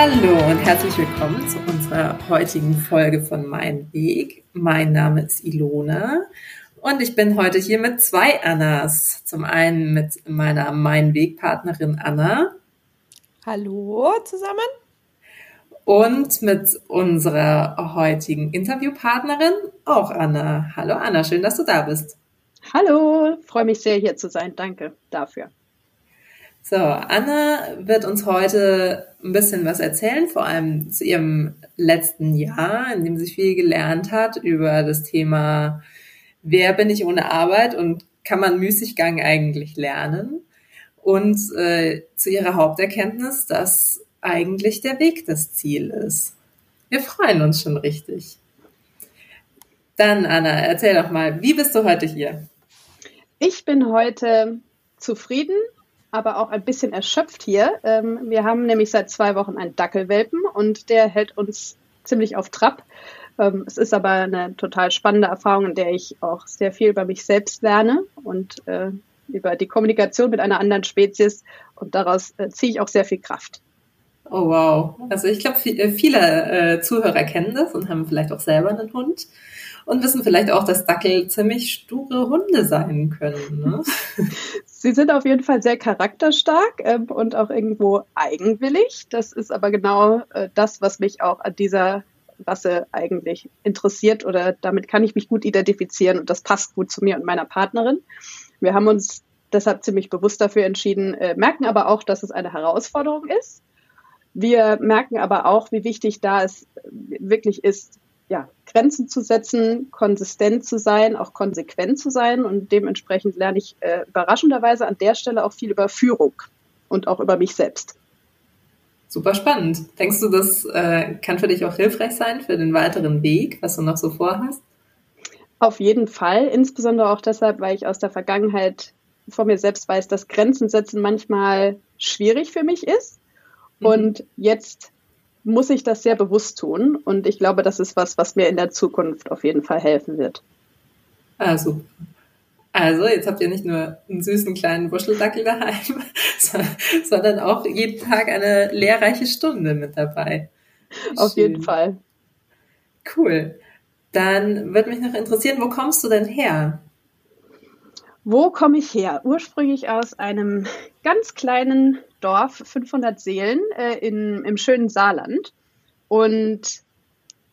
Hallo und herzlich willkommen zu unserer heutigen Folge von Mein Weg. Mein Name ist Ilona und ich bin heute hier mit zwei Annas. Zum einen mit meiner Mein Weg Partnerin Anna. Hallo zusammen. Und mit unserer heutigen Interviewpartnerin auch Anna. Hallo Anna, schön, dass du da bist. Hallo, freue mich sehr hier zu sein. Danke dafür. So, Anna wird uns heute ein bisschen was erzählen, vor allem zu ihrem letzten Jahr, in dem sie viel gelernt hat über das Thema, wer bin ich ohne Arbeit und kann man Müßiggang eigentlich lernen? Und äh, zu ihrer Haupterkenntnis, dass eigentlich der Weg das Ziel ist. Wir freuen uns schon richtig. Dann, Anna, erzähl doch mal, wie bist du heute hier? Ich bin heute zufrieden aber auch ein bisschen erschöpft hier. Ähm, wir haben nämlich seit zwei Wochen einen Dackelwelpen und der hält uns ziemlich auf Trab. Ähm, es ist aber eine total spannende Erfahrung, in der ich auch sehr viel über mich selbst lerne und äh, über die Kommunikation mit einer anderen Spezies und daraus äh, ziehe ich auch sehr viel Kraft. Oh wow. Also ich glaube, äh, viele Zuhörer kennen das und haben vielleicht auch selber einen Hund und wissen vielleicht auch, dass Dackel ziemlich sture Hunde sein können. Ne? Sie sind auf jeden Fall sehr charakterstark ähm, und auch irgendwo eigenwillig. Das ist aber genau äh, das, was mich auch an dieser Rasse eigentlich interessiert oder damit kann ich mich gut identifizieren und das passt gut zu mir und meiner Partnerin. Wir haben uns deshalb ziemlich bewusst dafür entschieden, äh, merken aber auch, dass es eine Herausforderung ist. Wir merken aber auch, wie wichtig da es wirklich ist, ja, Grenzen zu setzen, konsistent zu sein, auch konsequent zu sein. Und dementsprechend lerne ich äh, überraschenderweise an der Stelle auch viel über Führung und auch über mich selbst. Super spannend. Denkst du, das äh, kann für dich auch hilfreich sein für den weiteren Weg, was du noch so vorhast? Auf jeden Fall, insbesondere auch deshalb, weil ich aus der Vergangenheit von mir selbst weiß, dass Grenzen setzen manchmal schwierig für mich ist. Mhm. Und jetzt muss ich das sehr bewusst tun. Und ich glaube, das ist was, was mir in der Zukunft auf jeden Fall helfen wird. Also, also jetzt habt ihr nicht nur einen süßen kleinen Wuscheldackel daheim, sondern auch jeden Tag eine lehrreiche Stunde mit dabei. Auf jeden Fall. Cool. Dann würde mich noch interessieren, wo kommst du denn her? Wo komme ich her? Ursprünglich aus einem ganz kleinen Dorf, 500 Seelen, äh, in, im schönen Saarland. Und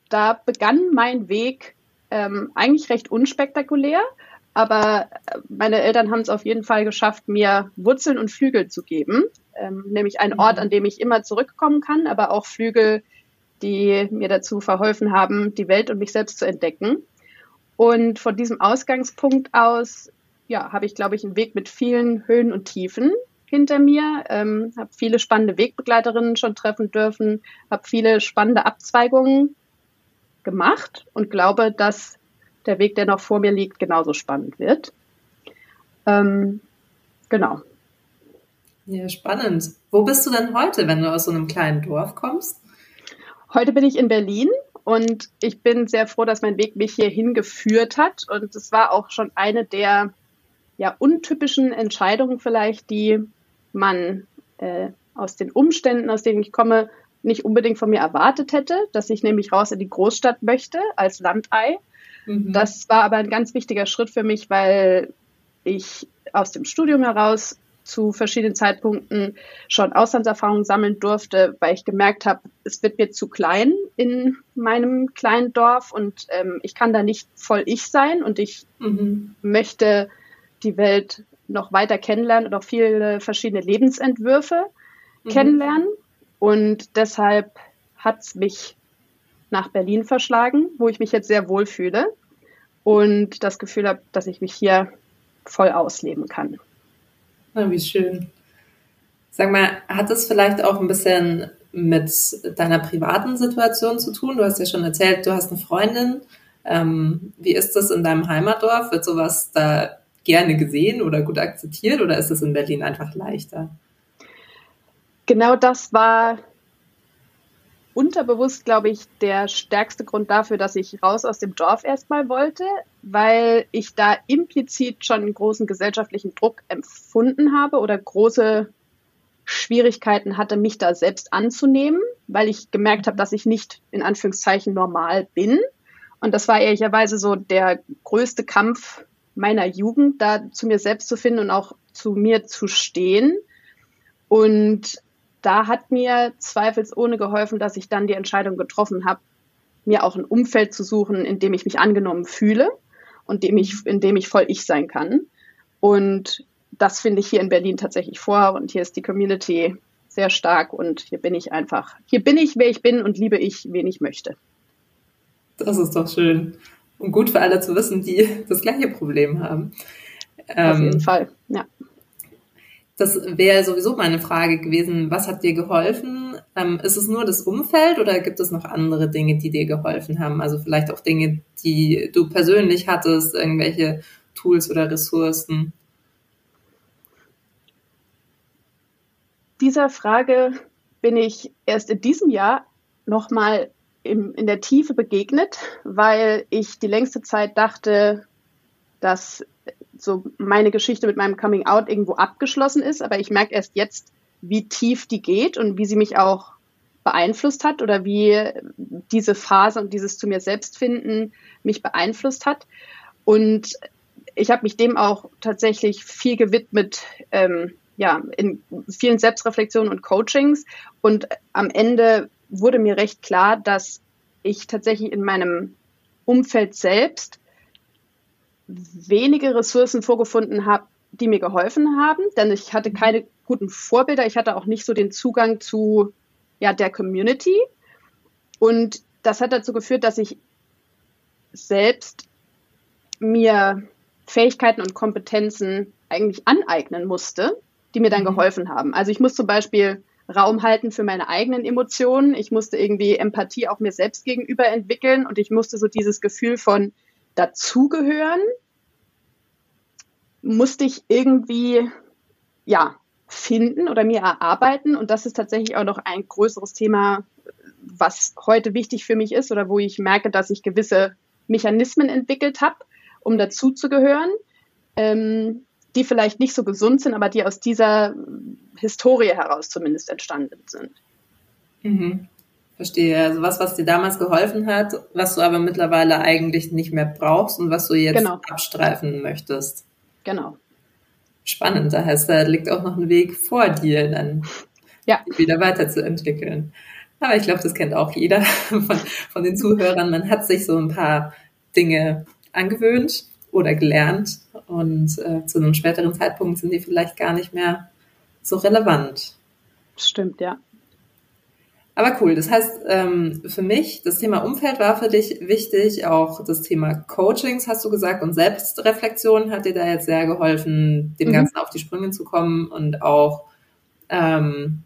da begann mein Weg ähm, eigentlich recht unspektakulär, aber äh, meine Eltern haben es auf jeden Fall geschafft, mir Wurzeln und Flügel zu geben, ähm, nämlich einen Ort, an dem ich immer zurückkommen kann, aber auch Flügel, die mir dazu verholfen haben, die Welt und mich selbst zu entdecken. Und von diesem Ausgangspunkt aus ja, habe ich, glaube ich, einen Weg mit vielen Höhen und Tiefen hinter mir, ähm, habe viele spannende Wegbegleiterinnen schon treffen dürfen, habe viele spannende Abzweigungen gemacht und glaube, dass der Weg, der noch vor mir liegt, genauso spannend wird. Ähm, genau. Ja, spannend. Wo bist du denn heute, wenn du aus so einem kleinen Dorf kommst? Heute bin ich in Berlin und ich bin sehr froh, dass mein Weg mich hierhin geführt hat. Und es war auch schon eine der ja, untypischen Entscheidungen vielleicht, die man äh, aus den Umständen, aus denen ich komme, nicht unbedingt von mir erwartet hätte, dass ich nämlich raus in die Großstadt möchte als Landei. Mhm. Das war aber ein ganz wichtiger Schritt für mich, weil ich aus dem Studium heraus zu verschiedenen Zeitpunkten schon Auslandserfahrungen sammeln durfte, weil ich gemerkt habe, es wird mir zu klein in meinem kleinen Dorf und ähm, ich kann da nicht voll ich sein und ich mhm. möchte die Welt noch weiter kennenlernen und auch viele verschiedene Lebensentwürfe mhm. kennenlernen. Und deshalb hat es mich nach Berlin verschlagen, wo ich mich jetzt sehr wohl fühle und das Gefühl habe, dass ich mich hier voll ausleben kann. Na, wie schön. Sag mal, hat es vielleicht auch ein bisschen mit deiner privaten Situation zu tun? Du hast ja schon erzählt, du hast eine Freundin. Ähm, wie ist das in deinem Heimatdorf? Wird sowas da gerne gesehen oder gut akzeptiert oder ist es in Berlin einfach leichter? Genau das war unterbewusst, glaube ich, der stärkste Grund dafür, dass ich raus aus dem Dorf erstmal wollte, weil ich da implizit schon einen großen gesellschaftlichen Druck empfunden habe oder große Schwierigkeiten hatte, mich da selbst anzunehmen, weil ich gemerkt habe, dass ich nicht in Anführungszeichen normal bin. Und das war ehrlicherweise so der größte Kampf meiner Jugend, da zu mir selbst zu finden und auch zu mir zu stehen. Und da hat mir zweifelsohne geholfen, dass ich dann die Entscheidung getroffen habe, mir auch ein Umfeld zu suchen, in dem ich mich angenommen fühle und dem ich, in dem ich voll ich sein kann. Und das finde ich hier in Berlin tatsächlich vor und hier ist die Community sehr stark und hier bin ich einfach, hier bin ich, wer ich bin und liebe ich, wen ich möchte. Das ist doch schön. Und gut für alle zu wissen, die das gleiche Problem haben. Auf jeden ähm, Fall, ja. Das wäre sowieso meine Frage gewesen. Was hat dir geholfen? Ähm, ist es nur das Umfeld oder gibt es noch andere Dinge, die dir geholfen haben? Also vielleicht auch Dinge, die du persönlich hattest, irgendwelche Tools oder Ressourcen? Dieser Frage bin ich erst in diesem Jahr nochmal in der Tiefe begegnet, weil ich die längste Zeit dachte, dass so meine Geschichte mit meinem Coming Out irgendwo abgeschlossen ist, aber ich merke erst jetzt, wie tief die geht und wie sie mich auch beeinflusst hat oder wie diese Phase und dieses zu mir selbst finden mich beeinflusst hat. Und ich habe mich dem auch tatsächlich viel gewidmet, ähm, ja, in vielen Selbstreflexionen und Coachings. Und am Ende wurde mir recht klar, dass ich tatsächlich in meinem Umfeld selbst wenige Ressourcen vorgefunden habe, die mir geholfen haben, denn ich hatte keine guten Vorbilder, ich hatte auch nicht so den Zugang zu ja, der Community. Und das hat dazu geführt, dass ich selbst mir Fähigkeiten und Kompetenzen eigentlich aneignen musste, die mir dann mhm. geholfen haben. Also ich muss zum Beispiel Raum halten für meine eigenen Emotionen. Ich musste irgendwie Empathie auch mir selbst gegenüber entwickeln und ich musste so dieses Gefühl von dazugehören, musste ich irgendwie, ja, finden oder mir erarbeiten. Und das ist tatsächlich auch noch ein größeres Thema, was heute wichtig für mich ist oder wo ich merke, dass ich gewisse Mechanismen entwickelt habe, um dazuzugehören, ähm, die vielleicht nicht so gesund sind, aber die aus dieser Historie heraus zumindest entstanden sind. Mhm. Verstehe. Also was, was dir damals geholfen hat, was du aber mittlerweile eigentlich nicht mehr brauchst und was du jetzt genau. abstreifen möchtest. Genau. Spannend. Da heißt, da liegt auch noch ein Weg vor dir, dann ja. wieder weiterzuentwickeln. Aber ich glaube, das kennt auch jeder von, von den Zuhörern. Man hat sich so ein paar Dinge angewöhnt oder gelernt und äh, zu einem späteren Zeitpunkt sind die vielleicht gar nicht mehr so relevant. Stimmt, ja. Aber cool. Das heißt, ähm, für mich, das Thema Umfeld war für dich wichtig. Auch das Thema Coachings, hast du gesagt, und Selbstreflexion hat dir da jetzt sehr geholfen, dem mhm. Ganzen auf die Sprünge zu kommen und auch, ähm,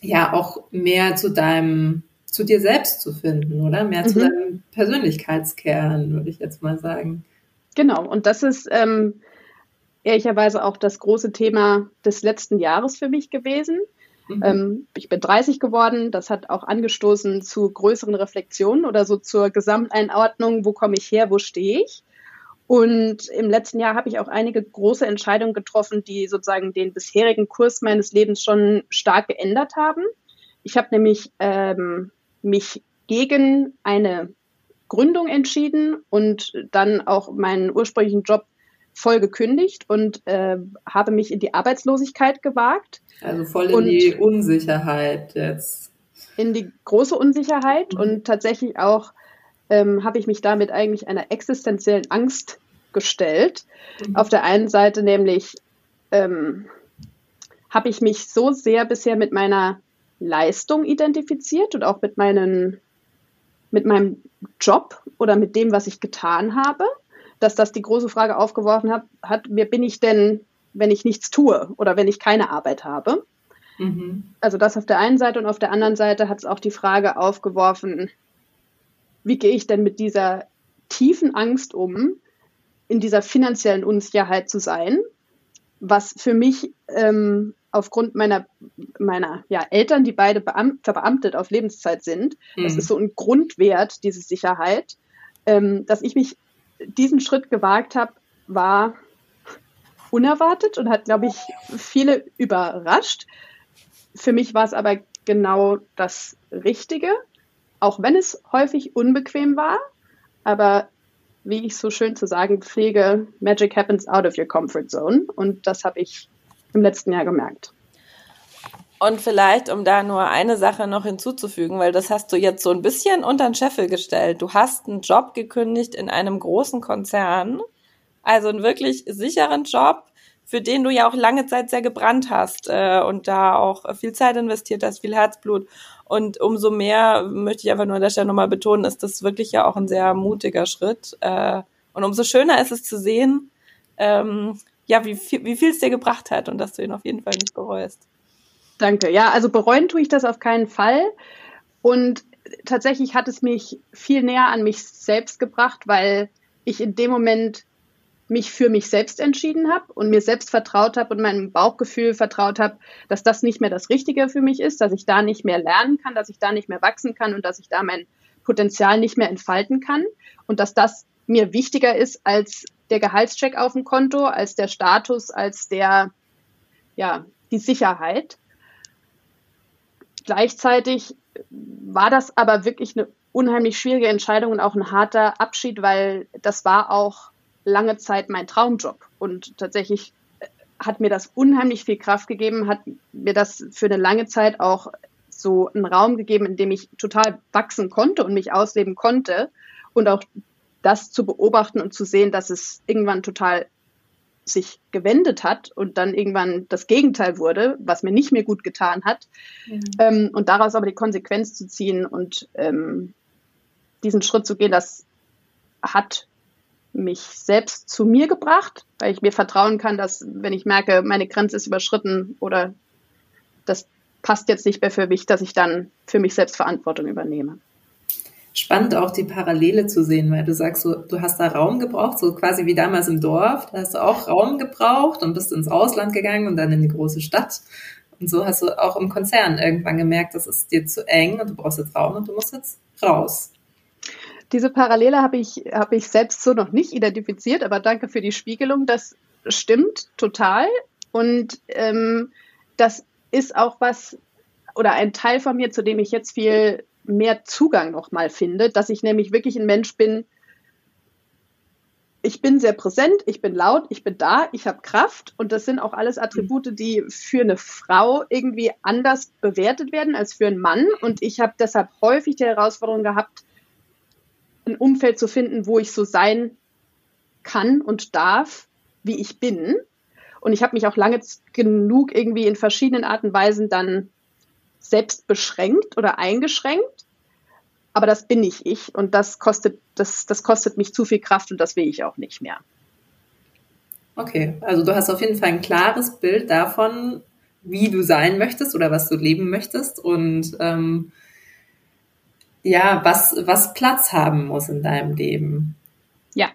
ja, auch mehr zu deinem, zu dir selbst zu finden, oder? Mehr mhm. zu deinem Persönlichkeitskern, würde ich jetzt mal sagen. Genau. Und das ist, ähm, ehrlicherweise auch das große Thema des letzten Jahres für mich gewesen. Mhm. Ähm, ich bin 30 geworden. Das hat auch angestoßen zu größeren Reflexionen oder so zur Gesamteinordnung. Wo komme ich her? Wo stehe ich? Und im letzten Jahr habe ich auch einige große Entscheidungen getroffen, die sozusagen den bisherigen Kurs meines Lebens schon stark geändert haben. Ich habe nämlich ähm, mich gegen eine Gründung entschieden und dann auch meinen ursprünglichen Job voll gekündigt und äh, habe mich in die Arbeitslosigkeit gewagt. Also voll in die Unsicherheit jetzt. In die große Unsicherheit mhm. und tatsächlich auch ähm, habe ich mich damit eigentlich einer existenziellen Angst gestellt. Mhm. Auf der einen Seite nämlich ähm, habe ich mich so sehr bisher mit meiner Leistung identifiziert und auch mit meinen mit meinem Job oder mit dem, was ich getan habe dass das die große Frage aufgeworfen hat, hat, wer bin ich denn, wenn ich nichts tue oder wenn ich keine Arbeit habe? Mhm. Also das auf der einen Seite und auf der anderen Seite hat es auch die Frage aufgeworfen, wie gehe ich denn mit dieser tiefen Angst um, in dieser finanziellen Unsicherheit zu sein, was für mich ähm, aufgrund meiner, meiner ja, Eltern, die beide beamt, verbeamtet auf Lebenszeit sind, mhm. das ist so ein Grundwert, diese Sicherheit, ähm, dass ich mich diesen Schritt gewagt habe, war unerwartet und hat, glaube ich, viele überrascht. für mich war es aber genau das Richtige, auch wenn es häufig unbequem war. Aber wie ich so schön zu sagen pflege, Magic happens out of your comfort zone. Und das habe ich im letzten Jahr gemerkt. Und vielleicht, um da nur eine Sache noch hinzuzufügen, weil das hast du jetzt so ein bisschen unter den Scheffel gestellt. Du hast einen Job gekündigt in einem großen Konzern, also einen wirklich sicheren Job, für den du ja auch lange Zeit sehr gebrannt hast äh, und da auch viel Zeit investiert hast, viel Herzblut. Und umso mehr möchte ich einfach nur an der Stelle nochmal betonen, ist das wirklich ja auch ein sehr mutiger Schritt. Äh, und umso schöner ist es zu sehen, ähm, ja, wie viel, wie viel es dir gebracht hat und dass du ihn auf jeden Fall nicht bereust. Danke. Ja, also bereuen tue ich das auf keinen Fall. Und tatsächlich hat es mich viel näher an mich selbst gebracht, weil ich in dem Moment mich für mich selbst entschieden habe und mir selbst vertraut habe und meinem Bauchgefühl vertraut habe, dass das nicht mehr das Richtige für mich ist, dass ich da nicht mehr lernen kann, dass ich da nicht mehr wachsen kann und dass ich da mein Potenzial nicht mehr entfalten kann und dass das mir wichtiger ist als der Gehaltscheck auf dem Konto, als der Status, als der, ja, die Sicherheit. Gleichzeitig war das aber wirklich eine unheimlich schwierige Entscheidung und auch ein harter Abschied, weil das war auch lange Zeit mein Traumjob. Und tatsächlich hat mir das unheimlich viel Kraft gegeben, hat mir das für eine lange Zeit auch so einen Raum gegeben, in dem ich total wachsen konnte und mich ausleben konnte. Und auch das zu beobachten und zu sehen, dass es irgendwann total sich gewendet hat und dann irgendwann das Gegenteil wurde, was mir nicht mehr gut getan hat. Mhm. Ähm, und daraus aber die Konsequenz zu ziehen und ähm, diesen Schritt zu gehen, das hat mich selbst zu mir gebracht, weil ich mir vertrauen kann, dass wenn ich merke, meine Grenze ist überschritten oder das passt jetzt nicht mehr für mich, dass ich dann für mich selbst Verantwortung übernehme spannend auch die Parallele zu sehen, weil du sagst, so, du hast da Raum gebraucht, so quasi wie damals im Dorf, da hast du auch Raum gebraucht und bist ins Ausland gegangen und dann in die große Stadt. Und so hast du auch im Konzern irgendwann gemerkt, das ist dir zu eng und du brauchst jetzt Raum und du musst jetzt raus. Diese Parallele habe ich, habe ich selbst so noch nicht identifiziert, aber danke für die Spiegelung. Das stimmt total. Und ähm, das ist auch was oder ein Teil von mir, zu dem ich jetzt viel mehr Zugang nochmal finde, dass ich nämlich wirklich ein Mensch bin, ich bin sehr präsent, ich bin laut, ich bin da, ich habe Kraft. Und das sind auch alles Attribute, die für eine Frau irgendwie anders bewertet werden als für einen Mann. Und ich habe deshalb häufig die Herausforderung gehabt, ein Umfeld zu finden, wo ich so sein kann und darf, wie ich bin. Und ich habe mich auch lange genug irgendwie in verschiedenen Arten und Weisen dann selbst beschränkt oder eingeschränkt. Aber das bin nicht ich und das kostet, das, das kostet mich zu viel Kraft und das will ich auch nicht mehr. Okay, also du hast auf jeden Fall ein klares Bild davon, wie du sein möchtest oder was du leben möchtest und ähm, ja, was, was Platz haben muss in deinem Leben. Ja,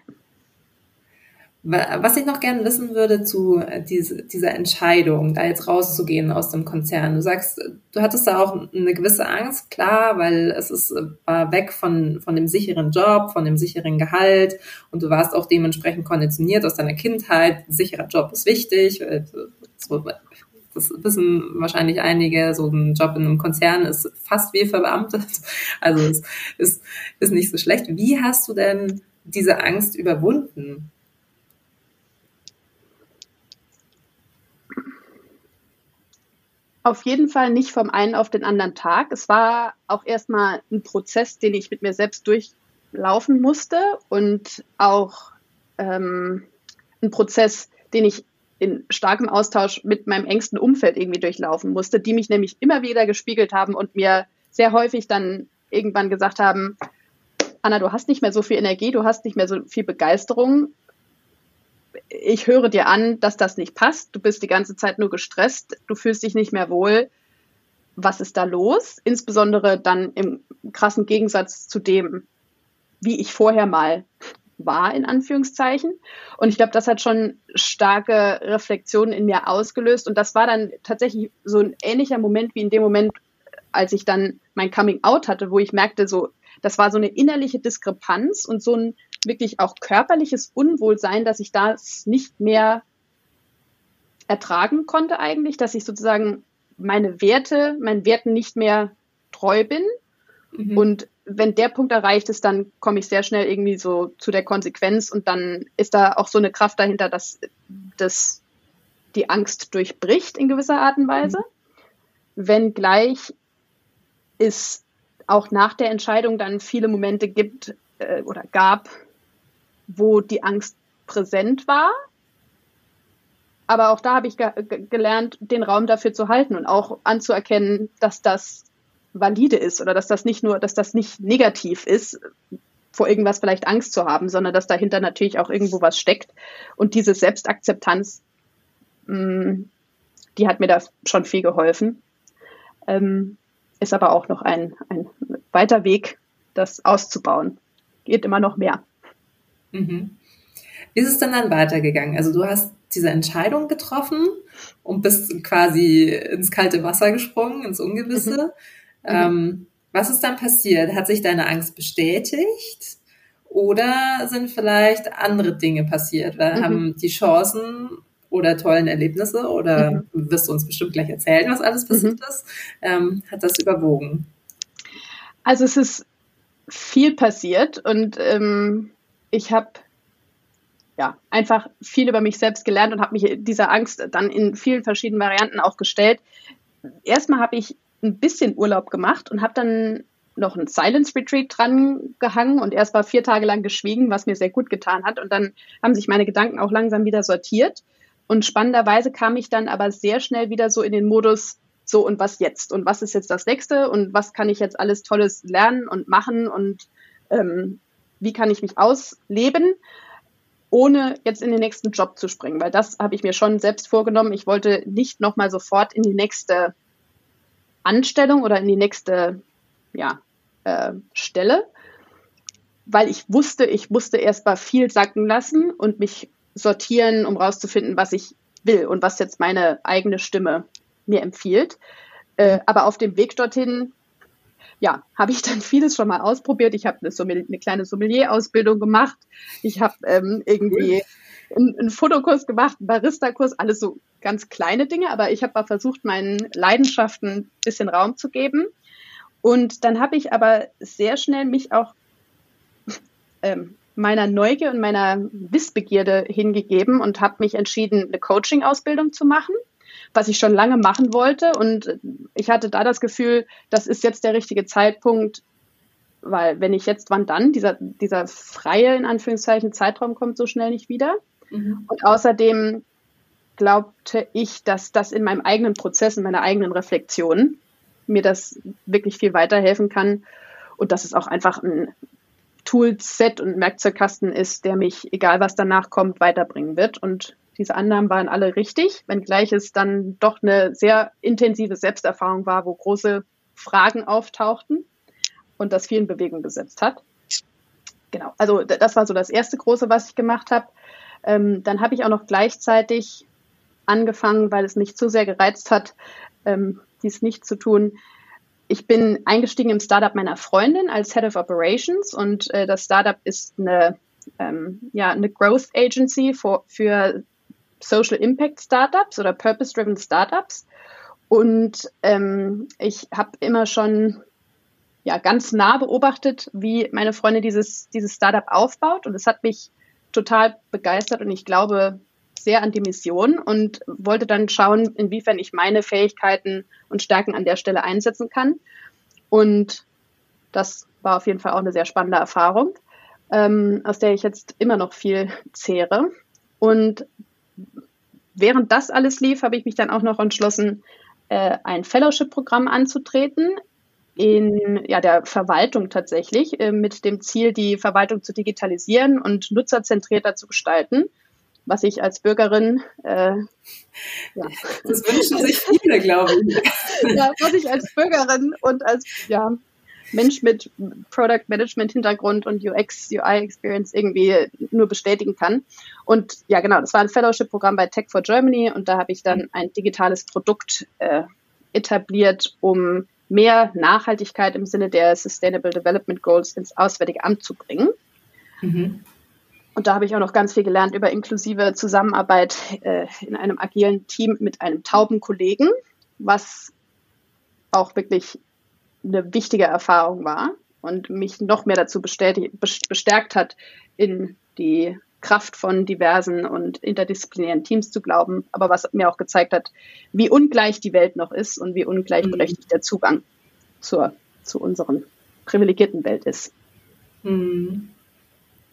was ich noch gerne wissen würde zu äh, diese, dieser Entscheidung, da jetzt rauszugehen aus dem Konzern. Du sagst, du hattest da auch eine gewisse Angst, klar, weil es ist, äh, war weg von, von dem sicheren Job, von dem sicheren Gehalt und du warst auch dementsprechend konditioniert aus deiner Kindheit. Ein sicherer Job ist wichtig. So, das wissen wahrscheinlich einige, so ein Job in einem Konzern ist fast wie verbeamtet. Also es ist, ist nicht so schlecht. Wie hast du denn diese Angst überwunden? Auf jeden Fall nicht vom einen auf den anderen Tag. Es war auch erstmal ein Prozess, den ich mit mir selbst durchlaufen musste und auch ähm, ein Prozess, den ich in starkem Austausch mit meinem engsten Umfeld irgendwie durchlaufen musste, die mich nämlich immer wieder gespiegelt haben und mir sehr häufig dann irgendwann gesagt haben, Anna, du hast nicht mehr so viel Energie, du hast nicht mehr so viel Begeisterung, ich höre dir an, dass das nicht passt. Du bist die ganze Zeit nur gestresst, du fühlst dich nicht mehr wohl. Was ist da los? Insbesondere dann im krassen Gegensatz zu dem, wie ich vorher mal war, in Anführungszeichen. Und ich glaube, das hat schon starke Reflexionen in mir ausgelöst. Und das war dann tatsächlich so ein ähnlicher Moment wie in dem Moment, als ich dann mein Coming Out hatte, wo ich merkte, so, das war so eine innerliche Diskrepanz und so ein wirklich auch körperliches Unwohlsein, dass ich das nicht mehr ertragen konnte eigentlich, dass ich sozusagen meine Werte, meinen Werten nicht mehr treu bin. Mhm. Und wenn der Punkt erreicht ist, dann komme ich sehr schnell irgendwie so zu der Konsequenz und dann ist da auch so eine Kraft dahinter, dass das die Angst durchbricht in gewisser Art und Weise. Mhm. Wenngleich es auch nach der Entscheidung dann viele Momente gibt äh, oder gab, wo die Angst präsent war. Aber auch da habe ich ge gelernt, den Raum dafür zu halten und auch anzuerkennen, dass das valide ist oder dass das nicht nur, dass das nicht negativ ist, vor irgendwas vielleicht Angst zu haben, sondern dass dahinter natürlich auch irgendwo was steckt. Und diese Selbstakzeptanz, mh, mm, die hat mir da schon viel geholfen. Ähm, ist aber auch noch ein, ein weiter Weg, das auszubauen. Geht immer noch mehr. Mhm. Wie ist es denn dann weitergegangen? Also du hast diese Entscheidung getroffen und bist quasi ins kalte Wasser gesprungen, ins Ungewisse. Mhm. Ähm, was ist dann passiert? Hat sich deine Angst bestätigt? Oder sind vielleicht andere Dinge passiert? Weil mhm. haben die Chancen oder tollen Erlebnisse oder mhm. wirst du uns bestimmt gleich erzählen, was alles passiert mhm. ist, ähm, hat das überwogen? Also es ist viel passiert und ähm, ich habe ja einfach viel über mich selbst gelernt und habe mich dieser Angst dann in vielen verschiedenen Varianten auch gestellt. Erstmal habe ich ein bisschen Urlaub gemacht und habe dann noch ein Silence Retreat dran gehangen und erst mal vier Tage lang geschwiegen, was mir sehr gut getan hat. Und dann haben sich meine Gedanken auch langsam wieder sortiert. Und spannenderweise kam ich dann aber sehr schnell wieder so in den Modus, so und was jetzt? Und was ist jetzt das nächste? Und was kann ich jetzt alles Tolles lernen und machen? Und ähm, wie kann ich mich ausleben, ohne jetzt in den nächsten Job zu springen? Weil das habe ich mir schon selbst vorgenommen. Ich wollte nicht nochmal sofort in die nächste Anstellung oder in die nächste ja, äh, Stelle, weil ich wusste, ich musste erst mal viel sacken lassen und mich sortieren, um rauszufinden, was ich will und was jetzt meine eigene Stimme mir empfiehlt. Äh, aber auf dem Weg dorthin, ja, habe ich dann vieles schon mal ausprobiert. Ich habe eine, eine, kleine Sommelier-Ausbildung gemacht. Ich habe ähm, irgendwie einen, einen, Fotokurs gemacht, einen Barista-Kurs, alles so ganz kleine Dinge. Aber ich habe mal versucht, meinen Leidenschaften ein bisschen Raum zu geben. Und dann habe ich aber sehr schnell mich auch ähm, meiner Neugier und meiner Wissbegierde hingegeben und habe mich entschieden, eine Coaching-Ausbildung zu machen, was ich schon lange machen wollte. Und ich hatte da das Gefühl, das ist jetzt der richtige Zeitpunkt, weil wenn ich jetzt, wann dann? Dieser, dieser freie, in Anführungszeichen, Zeitraum kommt so schnell nicht wieder. Mhm. Und außerdem glaubte ich, dass das in meinem eigenen Prozess, in meiner eigenen Reflexion mir das wirklich viel weiterhelfen kann und dass es auch einfach ein Toolset und Werkzeugkasten ist, der mich, egal was danach kommt, weiterbringen wird. Und diese Annahmen waren alle richtig, wenngleich es dann doch eine sehr intensive Selbsterfahrung war, wo große Fragen auftauchten und das viel in Bewegung gesetzt hat. Genau, also das war so das erste große, was ich gemacht habe. Ähm, dann habe ich auch noch gleichzeitig angefangen, weil es mich zu sehr gereizt hat, ähm, dies nicht zu tun, ich bin eingestiegen im Startup meiner Freundin als Head of Operations und äh, das Startup ist eine, ähm, ja, eine Growth Agency for, für Social Impact Startups oder Purpose-Driven Startups. Und ähm, ich habe immer schon ja, ganz nah beobachtet, wie meine Freundin dieses, dieses Startup aufbaut. Und es hat mich total begeistert und ich glaube, sehr an die Mission und wollte dann schauen, inwiefern ich meine Fähigkeiten und Stärken an der Stelle einsetzen kann. Und das war auf jeden Fall auch eine sehr spannende Erfahrung, ähm, aus der ich jetzt immer noch viel zehre. Und während das alles lief, habe ich mich dann auch noch entschlossen, äh, ein Fellowship-Programm anzutreten in ja, der Verwaltung tatsächlich, äh, mit dem Ziel, die Verwaltung zu digitalisieren und nutzerzentrierter zu gestalten was ich als Bürgerin äh, ja. Das wünschen sich viele, glaube ich. ja, was ich als Bürgerin und als ja, Mensch mit Product Management Hintergrund und UX, UI Experience irgendwie nur bestätigen kann. Und ja, genau, das war ein Fellowship-Programm bei Tech for Germany und da habe ich dann ein digitales Produkt äh, etabliert, um mehr Nachhaltigkeit im Sinne der Sustainable Development Goals ins Auswärtige Amt zu bringen. Mhm. Und da habe ich auch noch ganz viel gelernt über inklusive Zusammenarbeit äh, in einem agilen Team mit einem tauben Kollegen, was auch wirklich eine wichtige Erfahrung war und mich noch mehr dazu bestärkt hat, in die Kraft von diversen und interdisziplinären Teams zu glauben, aber was mir auch gezeigt hat, wie ungleich die Welt noch ist und wie ungleichberechtigt mhm. der Zugang zur, zu unseren privilegierten Welt ist. Mhm.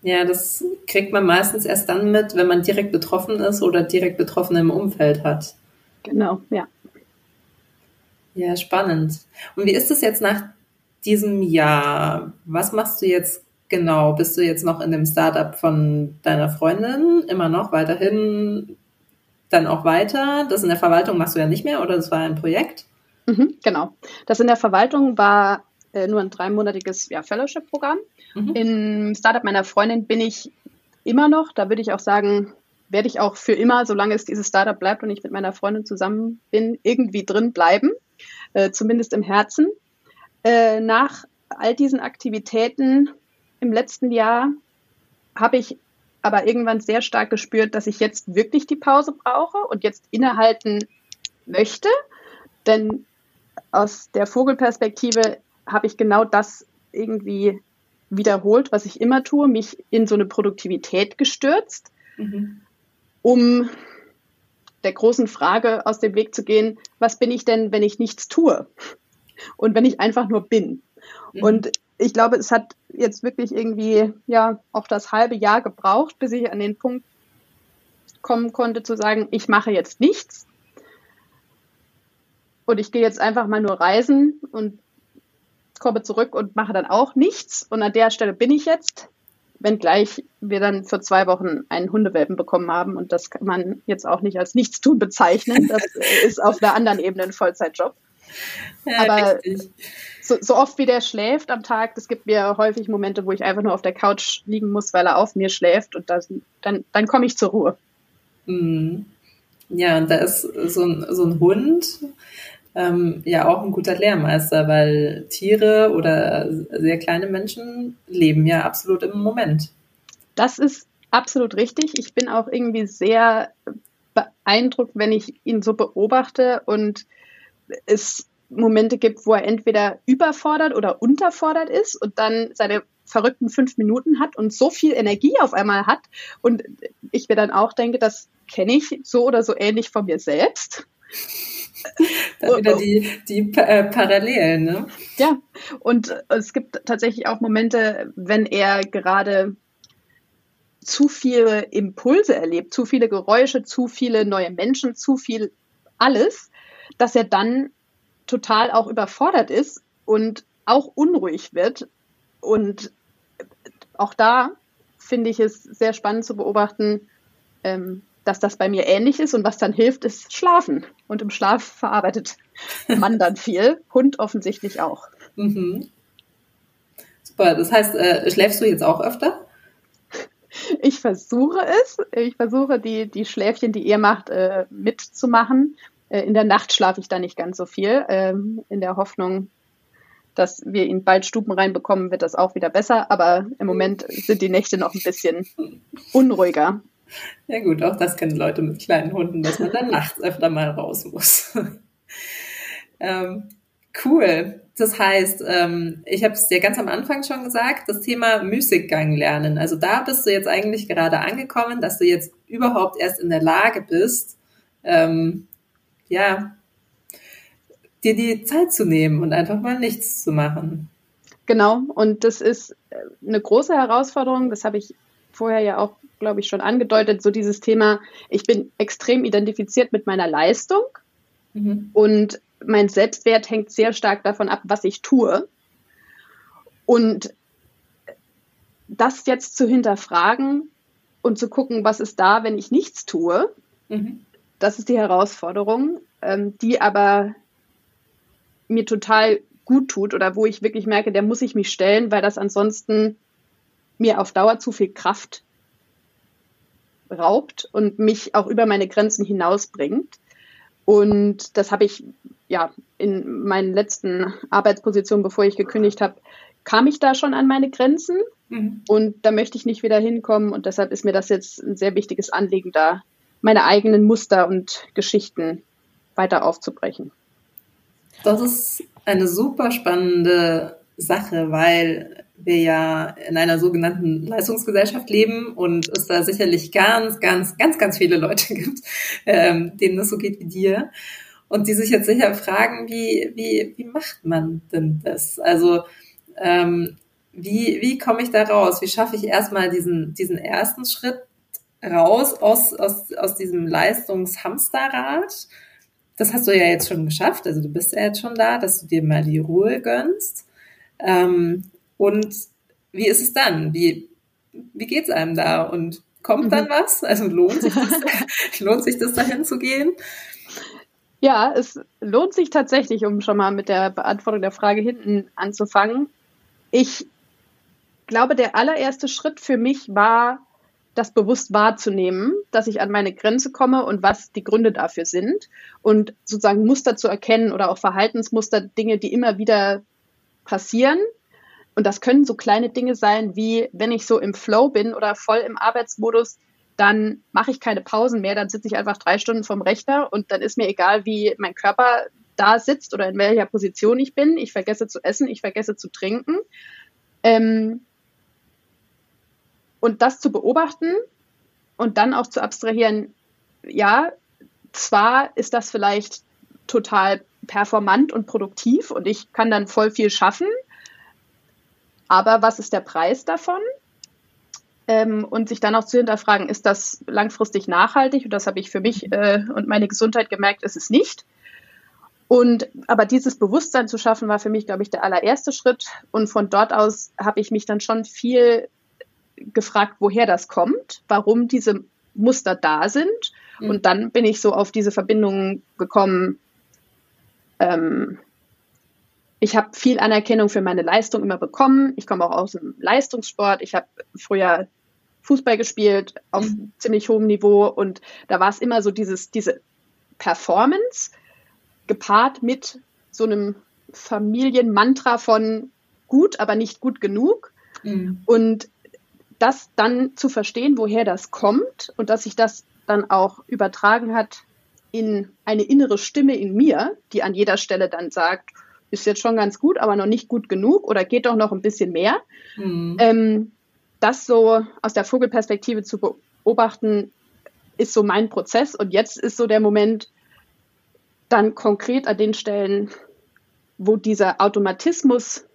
Ja, das kriegt man meistens erst dann mit, wenn man direkt betroffen ist oder direkt Betroffene im Umfeld hat. Genau, ja. Ja, spannend. Und wie ist es jetzt nach diesem Jahr? Was machst du jetzt genau? Bist du jetzt noch in dem Startup von deiner Freundin? Immer noch weiterhin dann auch weiter? Das in der Verwaltung machst du ja nicht mehr oder das war ein Projekt? Mhm, genau. Das in der Verwaltung war äh, nur ein dreimonatiges ja, Fellowship-Programm. Mhm. Im Startup meiner Freundin bin ich immer noch, da würde ich auch sagen, werde ich auch für immer, solange es dieses Startup bleibt und ich mit meiner Freundin zusammen bin, irgendwie drin bleiben, äh, zumindest im Herzen. Äh, nach all diesen Aktivitäten im letzten Jahr habe ich aber irgendwann sehr stark gespürt, dass ich jetzt wirklich die Pause brauche und jetzt innehalten möchte. Denn aus der Vogelperspektive habe ich genau das irgendwie wiederholt, was ich immer tue, mich in so eine Produktivität gestürzt, mhm. um der großen Frage aus dem Weg zu gehen, was bin ich denn, wenn ich nichts tue? Und wenn ich einfach nur bin? Mhm. Und ich glaube, es hat jetzt wirklich irgendwie, ja, auch das halbe Jahr gebraucht, bis ich an den Punkt kommen konnte, zu sagen, ich mache jetzt nichts. Und ich gehe jetzt einfach mal nur reisen und komme zurück und mache dann auch nichts. Und an der Stelle bin ich jetzt, wenngleich wir dann für zwei Wochen einen Hundewelpen bekommen haben. Und das kann man jetzt auch nicht als Nichtstun bezeichnen. Das ist auf einer anderen Ebene ein Vollzeitjob. Ja, Aber so, so, oft wie der schläft am Tag, es gibt mir häufig Momente, wo ich einfach nur auf der Couch liegen muss, weil er auf mir schläft und das, dann, dann komme ich zur Ruhe. Mhm. Ja, und da ist so ein, so ein Hund, ähm, ja auch ein guter Lehrmeister, weil Tiere oder sehr kleine Menschen leben ja absolut im Moment. Das ist absolut richtig. Ich bin auch irgendwie sehr beeindruckt, wenn ich ihn so beobachte und es Momente gibt, wo er entweder überfordert oder unterfordert ist und dann seine verrückten fünf Minuten hat und so viel Energie auf einmal hat. Und ich mir dann auch denke, das kenne ich so oder so ähnlich von mir selbst. Da wieder die, die äh, Parallelen, ne? Ja, und es gibt tatsächlich auch Momente, wenn er gerade zu viele Impulse erlebt, zu viele Geräusche, zu viele neue Menschen, zu viel alles, dass er dann total auch überfordert ist und auch unruhig wird. Und auch da finde ich es sehr spannend zu beobachten, ähm, dass das bei mir ähnlich ist und was dann hilft, ist Schlafen. Und im Schlaf verarbeitet man dann viel, Hund offensichtlich auch. Mhm. Super, das heißt, äh, schläfst du jetzt auch öfter? Ich versuche es. Ich versuche, die, die Schläfchen, die ihr macht, äh, mitzumachen. Äh, in der Nacht schlafe ich da nicht ganz so viel. Ähm, in der Hoffnung, dass wir ihn bald Stuben reinbekommen, wird das auch wieder besser. Aber im Moment sind die Nächte noch ein bisschen unruhiger. Ja gut, auch das kennen Leute mit kleinen Hunden, dass man dann nachts öfter mal raus muss. ähm, cool. Das heißt, ähm, ich habe es dir ganz am Anfang schon gesagt, das Thema Müßiggang lernen. Also da bist du jetzt eigentlich gerade angekommen, dass du jetzt überhaupt erst in der Lage bist, ähm, ja, dir die Zeit zu nehmen und einfach mal nichts zu machen. Genau, und das ist äh, eine große Herausforderung. Das habe ich vorher ja auch glaube ich, schon angedeutet, so dieses Thema, ich bin extrem identifiziert mit meiner Leistung mhm. und mein Selbstwert hängt sehr stark davon ab, was ich tue. Und das jetzt zu hinterfragen und zu gucken, was ist da, wenn ich nichts tue, mhm. das ist die Herausforderung, ähm, die aber mir total gut tut oder wo ich wirklich merke, der muss ich mich stellen, weil das ansonsten mir auf Dauer zu viel Kraft raubt und mich auch über meine Grenzen hinausbringt. Und das habe ich ja in meinen letzten Arbeitspositionen, bevor ich gekündigt habe, kam ich da schon an meine Grenzen. Mhm. Und da möchte ich nicht wieder hinkommen. Und deshalb ist mir das jetzt ein sehr wichtiges Anliegen, da meine eigenen Muster und Geschichten weiter aufzubrechen. Das ist eine super spannende Sache, weil wir ja in einer sogenannten Leistungsgesellschaft leben und es da sicherlich ganz, ganz, ganz, ganz viele Leute gibt, ähm, denen das so geht wie dir. Und die sich jetzt sicher fragen, wie, wie, wie macht man denn das? Also ähm, wie, wie komme ich da raus? Wie schaffe ich erstmal diesen, diesen ersten Schritt raus aus, aus, aus diesem Leistungshamsterrad? Das hast du ja jetzt schon geschafft. Also du bist ja jetzt schon da, dass du dir mal die Ruhe gönnst. Ähm, und wie ist es dann? Wie, wie geht's einem da? Und kommt dann mhm. was? Also lohnt sich das, lohnt sich das dahin zu gehen? Ja, es lohnt sich tatsächlich, um schon mal mit der Beantwortung der Frage hinten anzufangen. Ich glaube, der allererste Schritt für mich war, das bewusst wahrzunehmen, dass ich an meine Grenze komme und was die Gründe dafür sind und sozusagen Muster zu erkennen oder auch Verhaltensmuster, Dinge, die immer wieder passieren. Und das können so kleine Dinge sein, wie wenn ich so im Flow bin oder voll im Arbeitsmodus, dann mache ich keine Pausen mehr, dann sitze ich einfach drei Stunden vom Rechner und dann ist mir egal, wie mein Körper da sitzt oder in welcher Position ich bin. Ich vergesse zu essen, ich vergesse zu trinken. Ähm, und das zu beobachten und dann auch zu abstrahieren, ja, zwar ist das vielleicht total performant und produktiv und ich kann dann voll viel schaffen, aber was ist der Preis davon? ähm, und sich dann auch zu hinterfragen, ist das langfristig nachhaltig? Und das habe ich für mich äh, und meine Gesundheit gemerkt, ist es nicht. Und aber dieses Bewusstsein zu schaffen, war für mich, glaube ich, der allererste Schritt. Und von dort aus habe ich mich dann schon viel gefragt, woher das kommt, warum diese Muster da sind. Mhm. Und dann bin ich so auf diese Verbindungen gekommen. Ähm, ich habe viel Anerkennung für meine Leistung immer bekommen. Ich komme auch aus dem Leistungssport. Ich habe früher Fußball gespielt auf mhm. ziemlich hohem Niveau und da war es immer so dieses, diese Performance gepaart mit so einem Familienmantra von gut, aber nicht gut genug. Mhm. Und das dann zu verstehen, woher das kommt und dass sich das dann auch übertragen hat in eine innere Stimme in mir, die an jeder Stelle dann sagt, ist jetzt schon ganz gut, aber noch nicht gut genug oder geht doch noch ein bisschen mehr. Mhm. Ähm, das so aus der Vogelperspektive zu beobachten, ist so mein Prozess. Und jetzt ist so der Moment, dann konkret an den Stellen, wo dieser Automatismus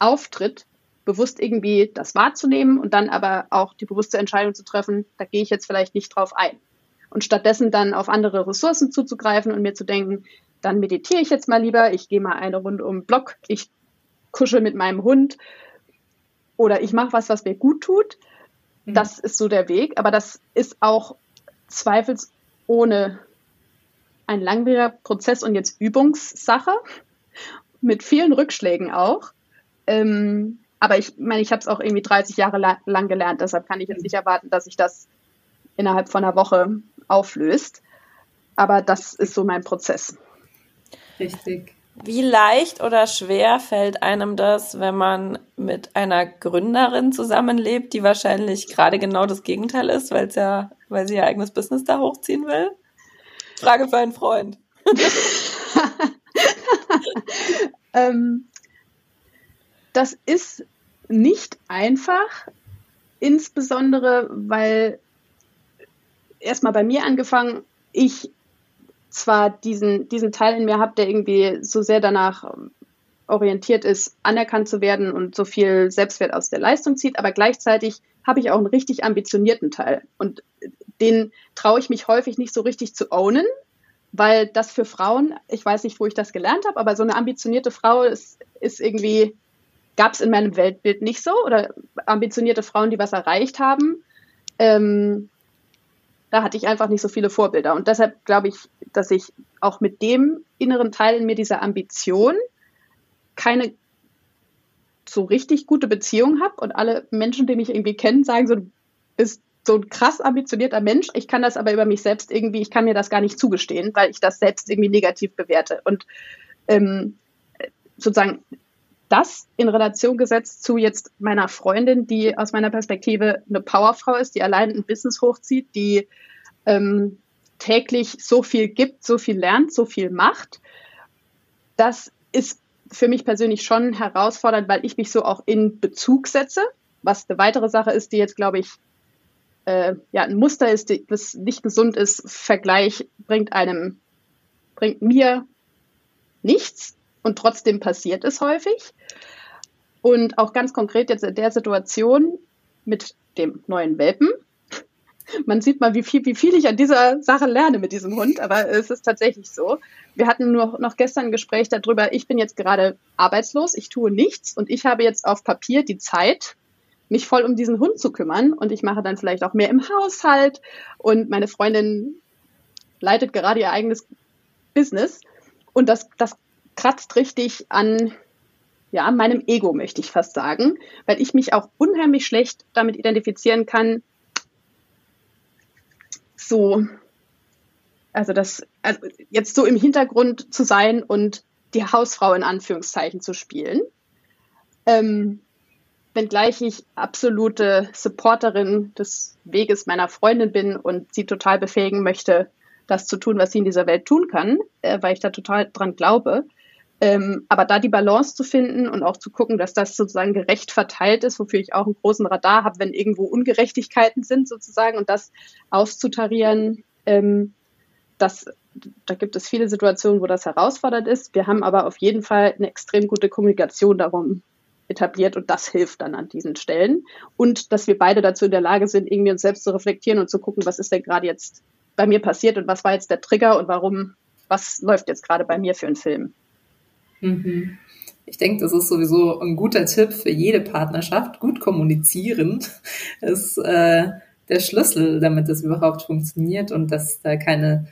auftritt, bewusst irgendwie das wahrzunehmen und dann aber auch die bewusste Entscheidung zu treffen, da gehe ich jetzt vielleicht nicht drauf ein. Und stattdessen dann auf andere Ressourcen zuzugreifen und mir zu denken, dann meditiere ich jetzt mal lieber, ich gehe mal eine Runde um den Block, ich kuschel mit meinem Hund oder ich mache was, was mir gut tut. Mhm. Das ist so der Weg, aber das ist auch zweifelsohne ein langwieriger Prozess und jetzt Übungssache mit vielen Rückschlägen auch. Ähm, aber ich meine, ich habe es auch irgendwie 30 Jahre lang gelernt, deshalb kann ich jetzt nicht erwarten, dass sich das innerhalb von einer Woche auflöst. Aber das ist so mein Prozess. Richtig. Wie leicht oder schwer fällt einem das, wenn man mit einer Gründerin zusammenlebt, die wahrscheinlich gerade genau das Gegenteil ist, weil ja, weil sie ihr eigenes Business da hochziehen will? Frage für einen Freund. ähm, das ist nicht einfach, insbesondere weil erstmal bei mir angefangen, ich zwar diesen, diesen Teil in mir habe, der irgendwie so sehr danach ähm, orientiert ist, anerkannt zu werden und so viel Selbstwert aus der Leistung zieht, aber gleichzeitig habe ich auch einen richtig ambitionierten Teil. Und den traue ich mich häufig nicht so richtig zu ownen, weil das für Frauen, ich weiß nicht, wo ich das gelernt habe, aber so eine ambitionierte Frau ist, ist irgendwie, gab es in meinem Weltbild nicht so oder ambitionierte Frauen, die was erreicht haben. Ähm, da hatte ich einfach nicht so viele Vorbilder. Und deshalb glaube ich, dass ich auch mit dem inneren Teil in mir dieser Ambition keine so richtig gute Beziehung habe und alle Menschen, die mich irgendwie kennen, sagen so, du bist so ein krass ambitionierter Mensch. Ich kann das aber über mich selbst irgendwie, ich kann mir das gar nicht zugestehen, weil ich das selbst irgendwie negativ bewerte. Und ähm, sozusagen das in Relation gesetzt zu jetzt meiner Freundin, die aus meiner Perspektive eine Powerfrau ist, die allein ein Business hochzieht, die ähm, täglich so viel gibt, so viel lernt, so viel macht. Das ist für mich persönlich schon herausfordernd, weil ich mich so auch in Bezug setze. Was eine weitere Sache ist, die jetzt, glaube ich, äh, ja, ein Muster ist, das nicht gesund ist. Vergleich bringt einem, bringt mir nichts und trotzdem passiert es häufig. Und auch ganz konkret jetzt in der Situation mit dem neuen Welpen. Man sieht mal, wie viel, wie viel ich an dieser Sache lerne mit diesem Hund, aber es ist tatsächlich so. Wir hatten nur noch gestern ein Gespräch darüber, ich bin jetzt gerade arbeitslos, ich tue nichts und ich habe jetzt auf Papier die Zeit, mich voll um diesen Hund zu kümmern und ich mache dann vielleicht auch mehr im Haushalt und meine Freundin leitet gerade ihr eigenes Business und das, das kratzt richtig an ja, meinem Ego, möchte ich fast sagen, weil ich mich auch unheimlich schlecht damit identifizieren kann, so, also das, also jetzt so im Hintergrund zu sein und die Hausfrau in Anführungszeichen zu spielen. Ähm, wenngleich ich absolute Supporterin des Weges meiner Freundin bin und sie total befähigen möchte, das zu tun, was sie in dieser Welt tun kann, äh, weil ich da total dran glaube. Ähm, aber da die Balance zu finden und auch zu gucken, dass das sozusagen gerecht verteilt ist, wofür ich auch einen großen Radar habe, wenn irgendwo Ungerechtigkeiten sind sozusagen und das auszutarieren, ähm, das, da gibt es viele Situationen, wo das herausfordernd ist. Wir haben aber auf jeden Fall eine extrem gute Kommunikation darum etabliert und das hilft dann an diesen Stellen. Und dass wir beide dazu in der Lage sind, irgendwie uns selbst zu reflektieren und zu gucken, was ist denn gerade jetzt bei mir passiert und was war jetzt der Trigger und warum, was läuft jetzt gerade bei mir für einen Film. Mhm. Ich denke, das ist sowieso ein guter Tipp für jede Partnerschaft. Gut kommunizieren ist äh, der Schlüssel, damit das überhaupt funktioniert und dass da keine,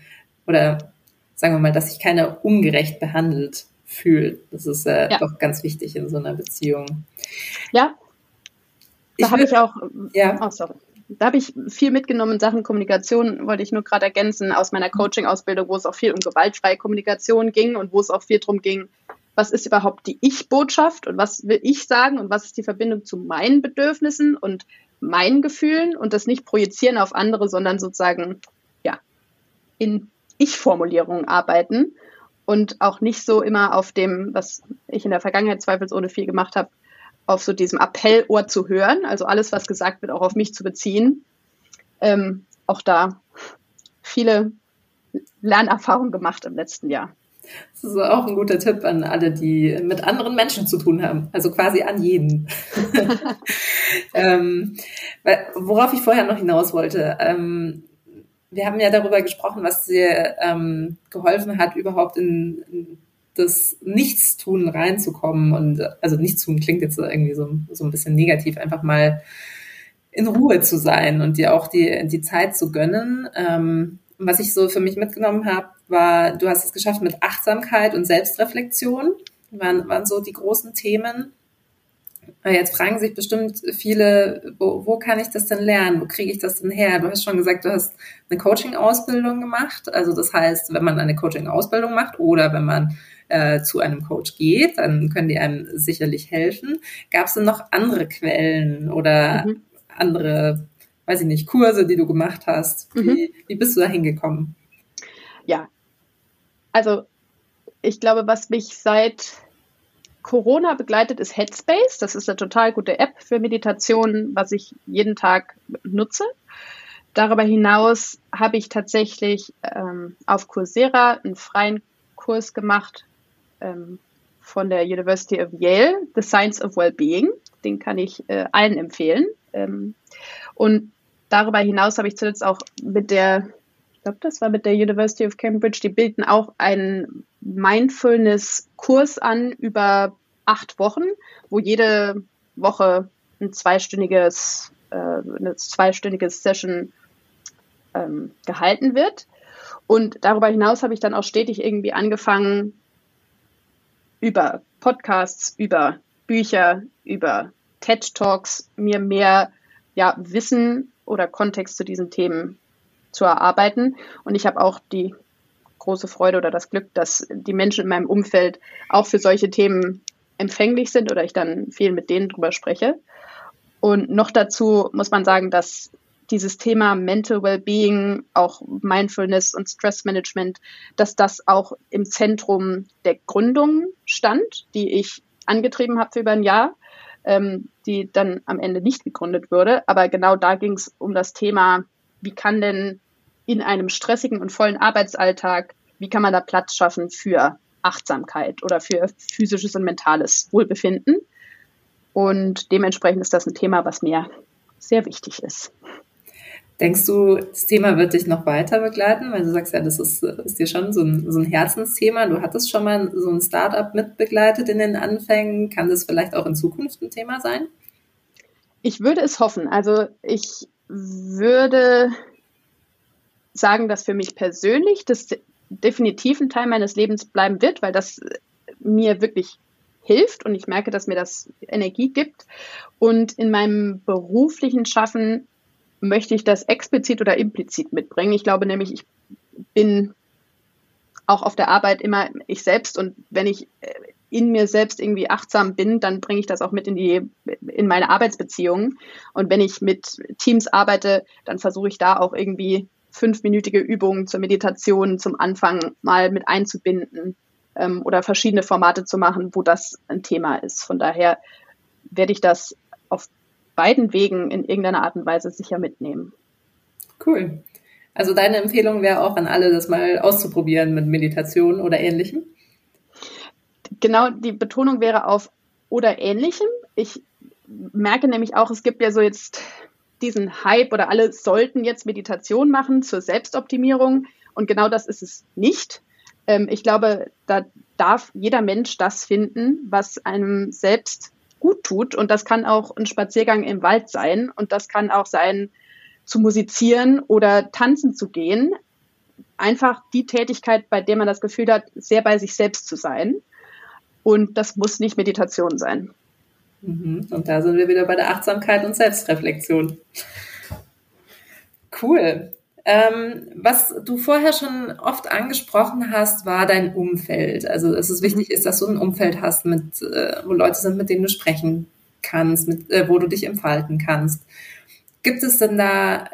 oder sagen wir mal, dass sich keiner ungerecht behandelt fühlt. Das ist äh, ja. doch ganz wichtig in so einer Beziehung. Ja. Da habe ich auch. Ja. Oh, sorry. Da habe ich viel mitgenommen in Sachen Kommunikation, wollte ich nur gerade ergänzen, aus meiner Coaching-Ausbildung, wo es auch viel um gewaltfreie Kommunikation ging und wo es auch viel darum ging, was ist überhaupt die Ich-Botschaft und was will ich sagen und was ist die Verbindung zu meinen Bedürfnissen und meinen Gefühlen und das nicht projizieren auf andere, sondern sozusagen ja in Ich-Formulierungen arbeiten und auch nicht so immer auf dem, was ich in der Vergangenheit zweifelsohne viel gemacht habe, auf so diesem Appellohr zu hören, also alles, was gesagt wird, auch auf mich zu beziehen. Ähm, auch da viele Lernerfahrungen gemacht im letzten Jahr. Das ist auch ein guter Tipp an alle, die mit anderen Menschen zu tun haben. Also quasi an jeden. ähm, worauf ich vorher noch hinaus wollte. Ähm, wir haben ja darüber gesprochen, was dir ähm, geholfen hat, überhaupt in, in das Nichtstun reinzukommen. Und also Nichtstun klingt jetzt irgendwie so, so ein bisschen negativ, einfach mal in Ruhe zu sein und dir auch die, die Zeit zu gönnen. Ähm, was ich so für mich mitgenommen habe, war, du hast es geschafft mit Achtsamkeit und Selbstreflexion, waren, waren so die großen Themen. Jetzt fragen sich bestimmt viele, wo, wo kann ich das denn lernen? Wo kriege ich das denn her? Du hast schon gesagt, du hast eine Coaching-Ausbildung gemacht. Also das heißt, wenn man eine Coaching-Ausbildung macht oder wenn man äh, zu einem Coach geht, dann können die einem sicherlich helfen. Gab es denn noch andere Quellen oder mhm. andere, weiß ich nicht, Kurse, die du gemacht hast? Wie, mhm. wie bist du da hingekommen? Ja, also ich glaube, was mich seit Corona begleitet, ist Headspace. Das ist eine total gute App für Meditation, was ich jeden Tag nutze. Darüber hinaus habe ich tatsächlich ähm, auf Coursera einen freien Kurs gemacht ähm, von der University of Yale, The Science of Wellbeing. Den kann ich äh, allen empfehlen. Ähm, und darüber hinaus habe ich zuletzt auch mit der glaube, das war mit der University of Cambridge, die bilden auch einen Mindfulness-Kurs an über acht Wochen, wo jede Woche ein zweistündiges, äh, eine zweistündige Session ähm, gehalten wird. Und darüber hinaus habe ich dann auch stetig irgendwie angefangen, über Podcasts, über Bücher, über TED Talks mir mehr ja, Wissen oder Kontext zu diesen Themen zu erarbeiten. Und ich habe auch die große Freude oder das Glück, dass die Menschen in meinem Umfeld auch für solche Themen empfänglich sind oder ich dann viel mit denen drüber spreche. Und noch dazu muss man sagen, dass dieses Thema Mental Wellbeing, auch Mindfulness und Stress Management, dass das auch im Zentrum der Gründung stand, die ich angetrieben habe für über ein Jahr, ähm, die dann am Ende nicht gegründet wurde. Aber genau da ging es um das Thema, wie kann denn in einem stressigen und vollen Arbeitsalltag, wie kann man da Platz schaffen für Achtsamkeit oder für physisches und mentales Wohlbefinden. Und dementsprechend ist das ein Thema, was mir sehr wichtig ist. Denkst du, das Thema wird dich noch weiter begleiten? Weil du sagst ja, das ist, ist dir schon so ein, so ein Herzensthema. Du hattest schon mal so ein Startup mitbegleitet in den Anfängen. Kann das vielleicht auch in Zukunft ein Thema sein? Ich würde es hoffen. Also ich würde sagen, dass für mich persönlich das definitiv ein Teil meines Lebens bleiben wird, weil das mir wirklich hilft und ich merke, dass mir das Energie gibt. Und in meinem beruflichen Schaffen möchte ich das explizit oder implizit mitbringen. Ich glaube nämlich, ich bin auch auf der Arbeit immer ich selbst und wenn ich äh, in mir selbst irgendwie achtsam bin, dann bringe ich das auch mit in die in meine Arbeitsbeziehungen und wenn ich mit Teams arbeite, dann versuche ich da auch irgendwie fünfminütige Übungen zur Meditation zum Anfang mal mit einzubinden ähm, oder verschiedene Formate zu machen, wo das ein Thema ist. Von daher werde ich das auf beiden Wegen in irgendeiner Art und Weise sicher mitnehmen. Cool. Also deine Empfehlung wäre auch an alle, das mal auszuprobieren mit Meditation oder ähnlichem? Genau, die Betonung wäre auf oder ähnlichem. Ich merke nämlich auch, es gibt ja so jetzt diesen Hype oder alle sollten jetzt Meditation machen zur Selbstoptimierung. Und genau das ist es nicht. Ähm, ich glaube, da darf jeder Mensch das finden, was einem selbst gut tut. Und das kann auch ein Spaziergang im Wald sein und das kann auch sein, zu musizieren oder tanzen zu gehen. Einfach die Tätigkeit, bei der man das Gefühl hat, sehr bei sich selbst zu sein. Und das muss nicht Meditation sein. Mhm. Und da sind wir wieder bei der Achtsamkeit und Selbstreflexion. Cool. Ähm, was du vorher schon oft angesprochen hast, war dein Umfeld. Also, dass es wichtig ist, dass du ein Umfeld hast, mit, äh, wo Leute sind, mit denen du sprechen kannst, mit, äh, wo du dich entfalten kannst. Gibt es denn da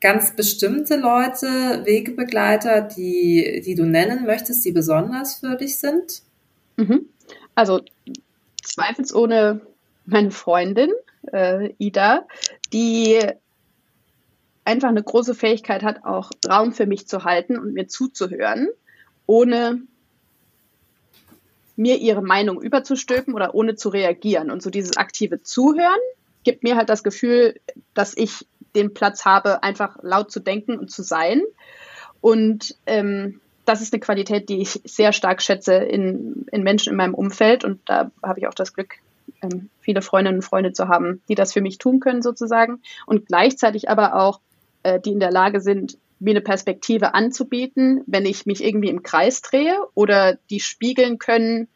ganz bestimmte Leute, Wegebegleiter, die, die du nennen möchtest, die besonders für dich sind? Mhm. Also zweifelsohne meine Freundin, äh, Ida, die einfach eine große Fähigkeit hat, auch Raum für mich zu halten und mir zuzuhören, ohne mir ihre Meinung überzustülpen oder ohne zu reagieren. Und so dieses aktive Zuhören gibt mir halt das Gefühl, dass ich den Platz habe, einfach laut zu denken und zu sein. Und ähm, das ist eine Qualität, die ich sehr stark schätze in, in Menschen in meinem Umfeld. Und da habe ich auch das Glück, ähm, viele Freundinnen und Freunde zu haben, die das für mich tun können sozusagen. Und gleichzeitig aber auch äh, die in der Lage sind, mir eine Perspektive anzubieten, wenn ich mich irgendwie im Kreis drehe oder die spiegeln können,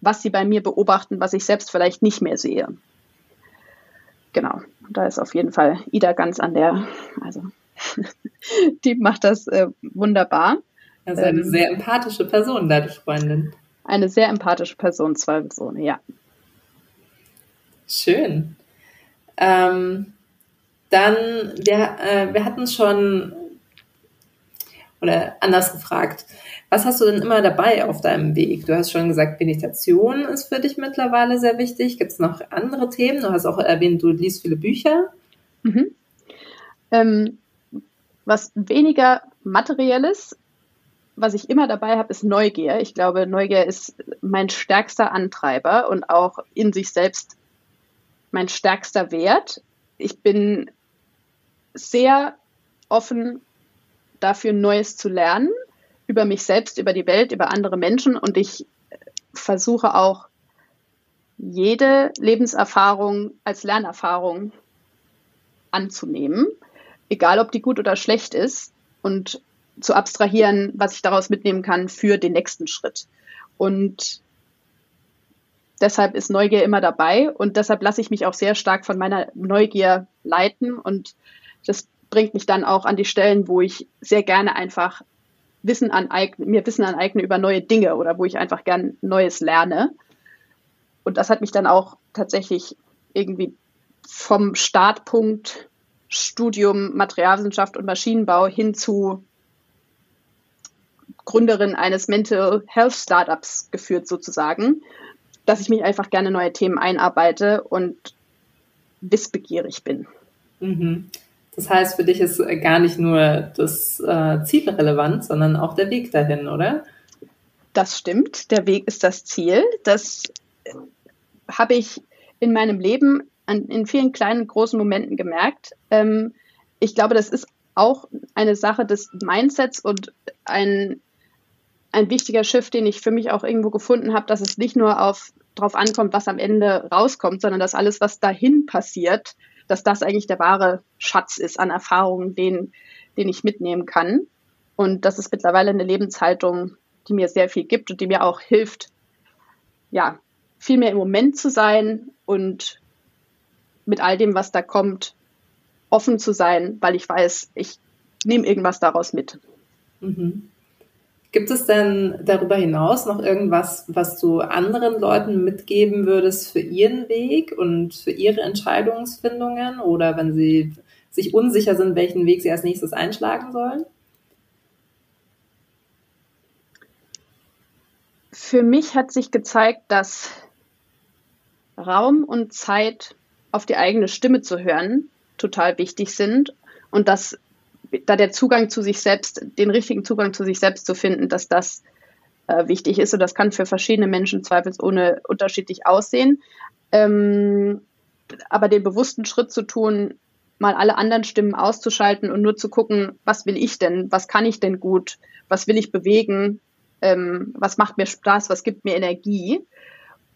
was sie bei mir beobachten, was ich selbst vielleicht nicht mehr sehe. Genau, da ist auf jeden Fall Ida ganz an der, also die macht das äh, wunderbar. Also eine ähm, sehr empathische Person, deine Freundin. Eine sehr empathische Person, zweifelsohne, ja. Schön. Ähm, dann, wir, äh, wir hatten schon, oder anders gefragt, was hast du denn immer dabei auf deinem Weg? Du hast schon gesagt, Meditation ist für dich mittlerweile sehr wichtig. Gibt es noch andere Themen? Du hast auch erwähnt, du liest viele Bücher. Mhm. Ähm, was weniger materielles, was ich immer dabei habe, ist Neugier. Ich glaube, Neugier ist mein stärkster Antreiber und auch in sich selbst mein stärkster Wert. Ich bin sehr offen dafür, Neues zu lernen, über mich selbst, über die Welt, über andere Menschen. Und ich versuche auch jede Lebenserfahrung als Lernerfahrung anzunehmen, egal ob die gut oder schlecht ist, und zu abstrahieren, was ich daraus mitnehmen kann für den nächsten Schritt. Und deshalb ist Neugier immer dabei und deshalb lasse ich mich auch sehr stark von meiner Neugier leiten und das bringt mich dann auch an die Stellen, wo ich sehr gerne einfach Wissen aneigne, mir Wissen aneigne über neue Dinge oder wo ich einfach gern Neues lerne. Und das hat mich dann auch tatsächlich irgendwie vom Startpunkt Studium Materialwissenschaft und Maschinenbau hin zu Gründerin eines Mental Health Startups geführt sozusagen, dass ich mich einfach gerne neue Themen einarbeite und wissbegierig bin. Mhm. Das heißt, für dich ist gar nicht nur das äh, Ziel relevant, sondern auch der Weg dahin, oder? Das stimmt. Der Weg ist das Ziel. Das habe ich in meinem Leben an, in vielen kleinen, großen Momenten gemerkt. Ähm, ich glaube, das ist auch eine Sache des Mindsets und ein, ein wichtiger Shift, den ich für mich auch irgendwo gefunden habe, dass es nicht nur auf darauf ankommt, was am Ende rauskommt, sondern dass alles, was dahin passiert, dass das eigentlich der wahre Schatz ist an Erfahrungen, den, den ich mitnehmen kann. Und das ist mittlerweile eine Lebenshaltung, die mir sehr viel gibt und die mir auch hilft, ja, viel mehr im Moment zu sein und mit all dem, was da kommt, offen zu sein, weil ich weiß, ich nehme irgendwas daraus mit. Mhm. Gibt es denn darüber hinaus noch irgendwas, was du anderen Leuten mitgeben würdest für ihren Weg und für ihre Entscheidungsfindungen oder wenn sie sich unsicher sind, welchen Weg sie als nächstes einschlagen sollen? Für mich hat sich gezeigt, dass Raum und Zeit auf die eigene Stimme zu hören total wichtig sind und dass da der Zugang zu sich selbst, den richtigen Zugang zu sich selbst zu finden, dass das äh, wichtig ist. Und das kann für verschiedene Menschen zweifelsohne unterschiedlich aussehen. Ähm, aber den bewussten Schritt zu tun, mal alle anderen Stimmen auszuschalten und nur zu gucken, was will ich denn, was kann ich denn gut, was will ich bewegen, ähm, was macht mir Spaß, was gibt mir Energie,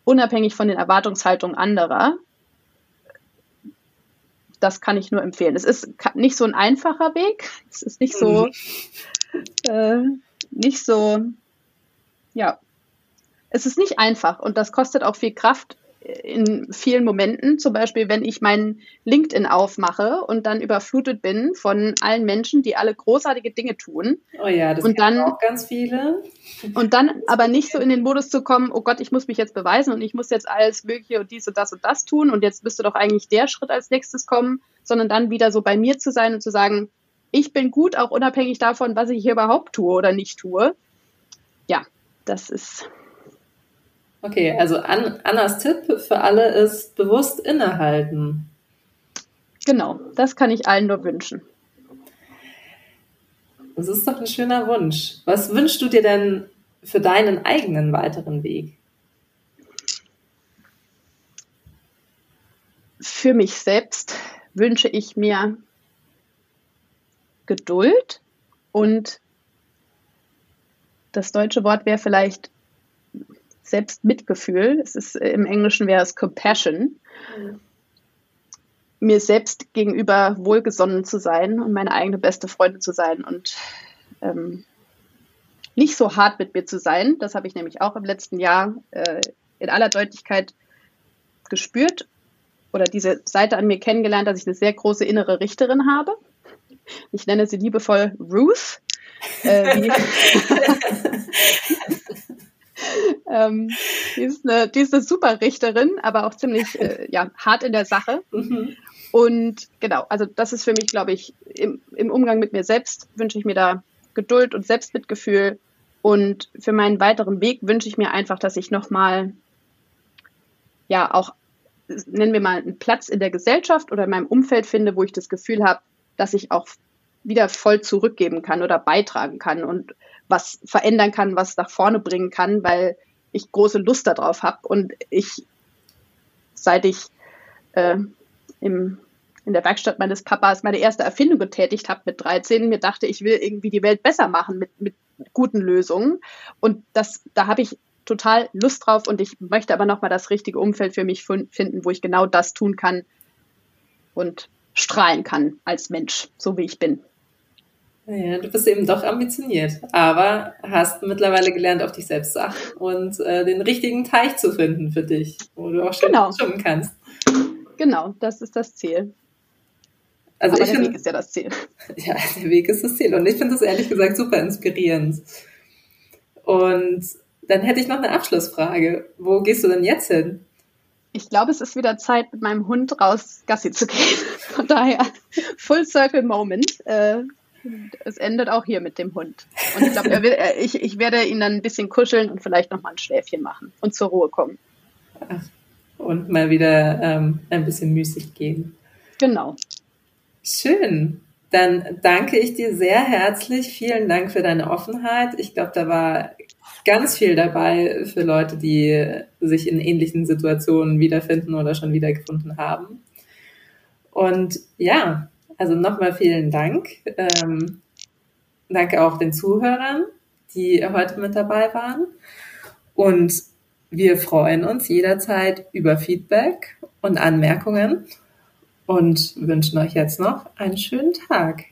unabhängig von den Erwartungshaltungen anderer das kann ich nur empfehlen. Es ist nicht so ein einfacher Weg. Es ist nicht so, mhm. äh, nicht so, ja, es ist nicht einfach und das kostet auch viel Kraft, in vielen Momenten, zum Beispiel wenn ich meinen LinkedIn aufmache und dann überflutet bin von allen Menschen, die alle großartige Dinge tun. Oh ja, das und dann auch ganz viele. Und dann aber nicht so in den Modus zu kommen, oh Gott, ich muss mich jetzt beweisen und ich muss jetzt alles Mögliche und dies und das und das tun und jetzt müsste doch eigentlich der Schritt als nächstes kommen, sondern dann wieder so bei mir zu sein und zu sagen, ich bin gut, auch unabhängig davon, was ich hier überhaupt tue oder nicht tue. Ja, das ist Okay, also Annas Tipp für alle ist bewusst innehalten. Genau, das kann ich allen nur wünschen. Das ist doch ein schöner Wunsch. Was wünschst du dir denn für deinen eigenen weiteren Weg? Für mich selbst wünsche ich mir Geduld und das deutsche Wort wäre vielleicht Selbstmitgefühl. Es ist, äh, Im Englischen wäre es Compassion. Mhm. Mir selbst gegenüber wohlgesonnen zu sein und meine eigene beste Freundin zu sein und ähm, nicht so hart mit mir zu sein. Das habe ich nämlich auch im letzten Jahr äh, in aller Deutlichkeit gespürt oder diese Seite an mir kennengelernt, dass ich eine sehr große innere Richterin habe. Ich nenne sie liebevoll Ruth. Äh, ähm, die, ist eine, die ist eine super Richterin, aber auch ziemlich äh, ja, hart in der Sache. Mhm. Und genau, also das ist für mich, glaube ich, im, im Umgang mit mir selbst wünsche ich mir da Geduld und Selbstmitgefühl. Und für meinen weiteren Weg wünsche ich mir einfach, dass ich nochmal, ja, auch, nennen wir mal, einen Platz in der Gesellschaft oder in meinem Umfeld finde, wo ich das Gefühl habe, dass ich auch wieder voll zurückgeben kann oder beitragen kann und was verändern kann, was nach vorne bringen kann, weil ich große Lust darauf habe und ich, seit ich äh, im, in der Werkstatt meines Papas meine erste Erfindung getätigt habe mit 13, mir dachte, ich will irgendwie die Welt besser machen mit, mit guten Lösungen. Und das, da habe ich total Lust drauf und ich möchte aber nochmal das richtige Umfeld für mich finden, wo ich genau das tun kann und strahlen kann als Mensch, so wie ich bin. Ja, du bist eben doch ambitioniert, aber hast mittlerweile gelernt, auf dich selbst zu achten und äh, den richtigen Teich zu finden für dich, wo du auch schön genau. schwimmen kannst. Genau, das ist das Ziel. Also aber der find, Weg ist ja das Ziel. Ja, der Weg ist das Ziel und ich finde das ehrlich gesagt super inspirierend. Und dann hätte ich noch eine Abschlussfrage. Wo gehst du denn jetzt hin? Ich glaube, es ist wieder Zeit, mit meinem Hund raus Gassi zu gehen. Von daher, Full Circle Moment. Äh, es endet auch hier mit dem Hund. Und ich glaube, ich, ich werde ihn dann ein bisschen kuscheln und vielleicht noch mal ein Schläfchen machen und zur Ruhe kommen. Ach, und mal wieder ähm, ein bisschen müßig gehen. Genau. Schön. Dann danke ich dir sehr herzlich. Vielen Dank für deine Offenheit. Ich glaube, da war ganz viel dabei für Leute, die sich in ähnlichen Situationen wiederfinden oder schon wiedergefunden haben. Und ja, also nochmal vielen Dank. Ähm, danke auch den Zuhörern, die heute mit dabei waren. Und wir freuen uns jederzeit über Feedback und Anmerkungen und wünschen euch jetzt noch einen schönen Tag.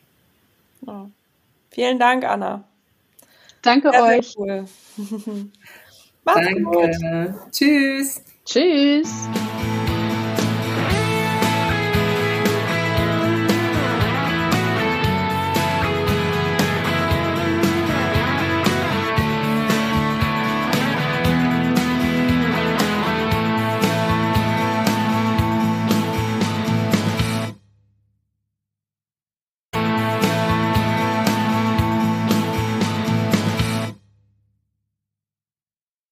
Ja. Vielen Dank, Anna. Danke sehr, euch. Sehr cool. Danke. Gut. Tschüss. Tschüss.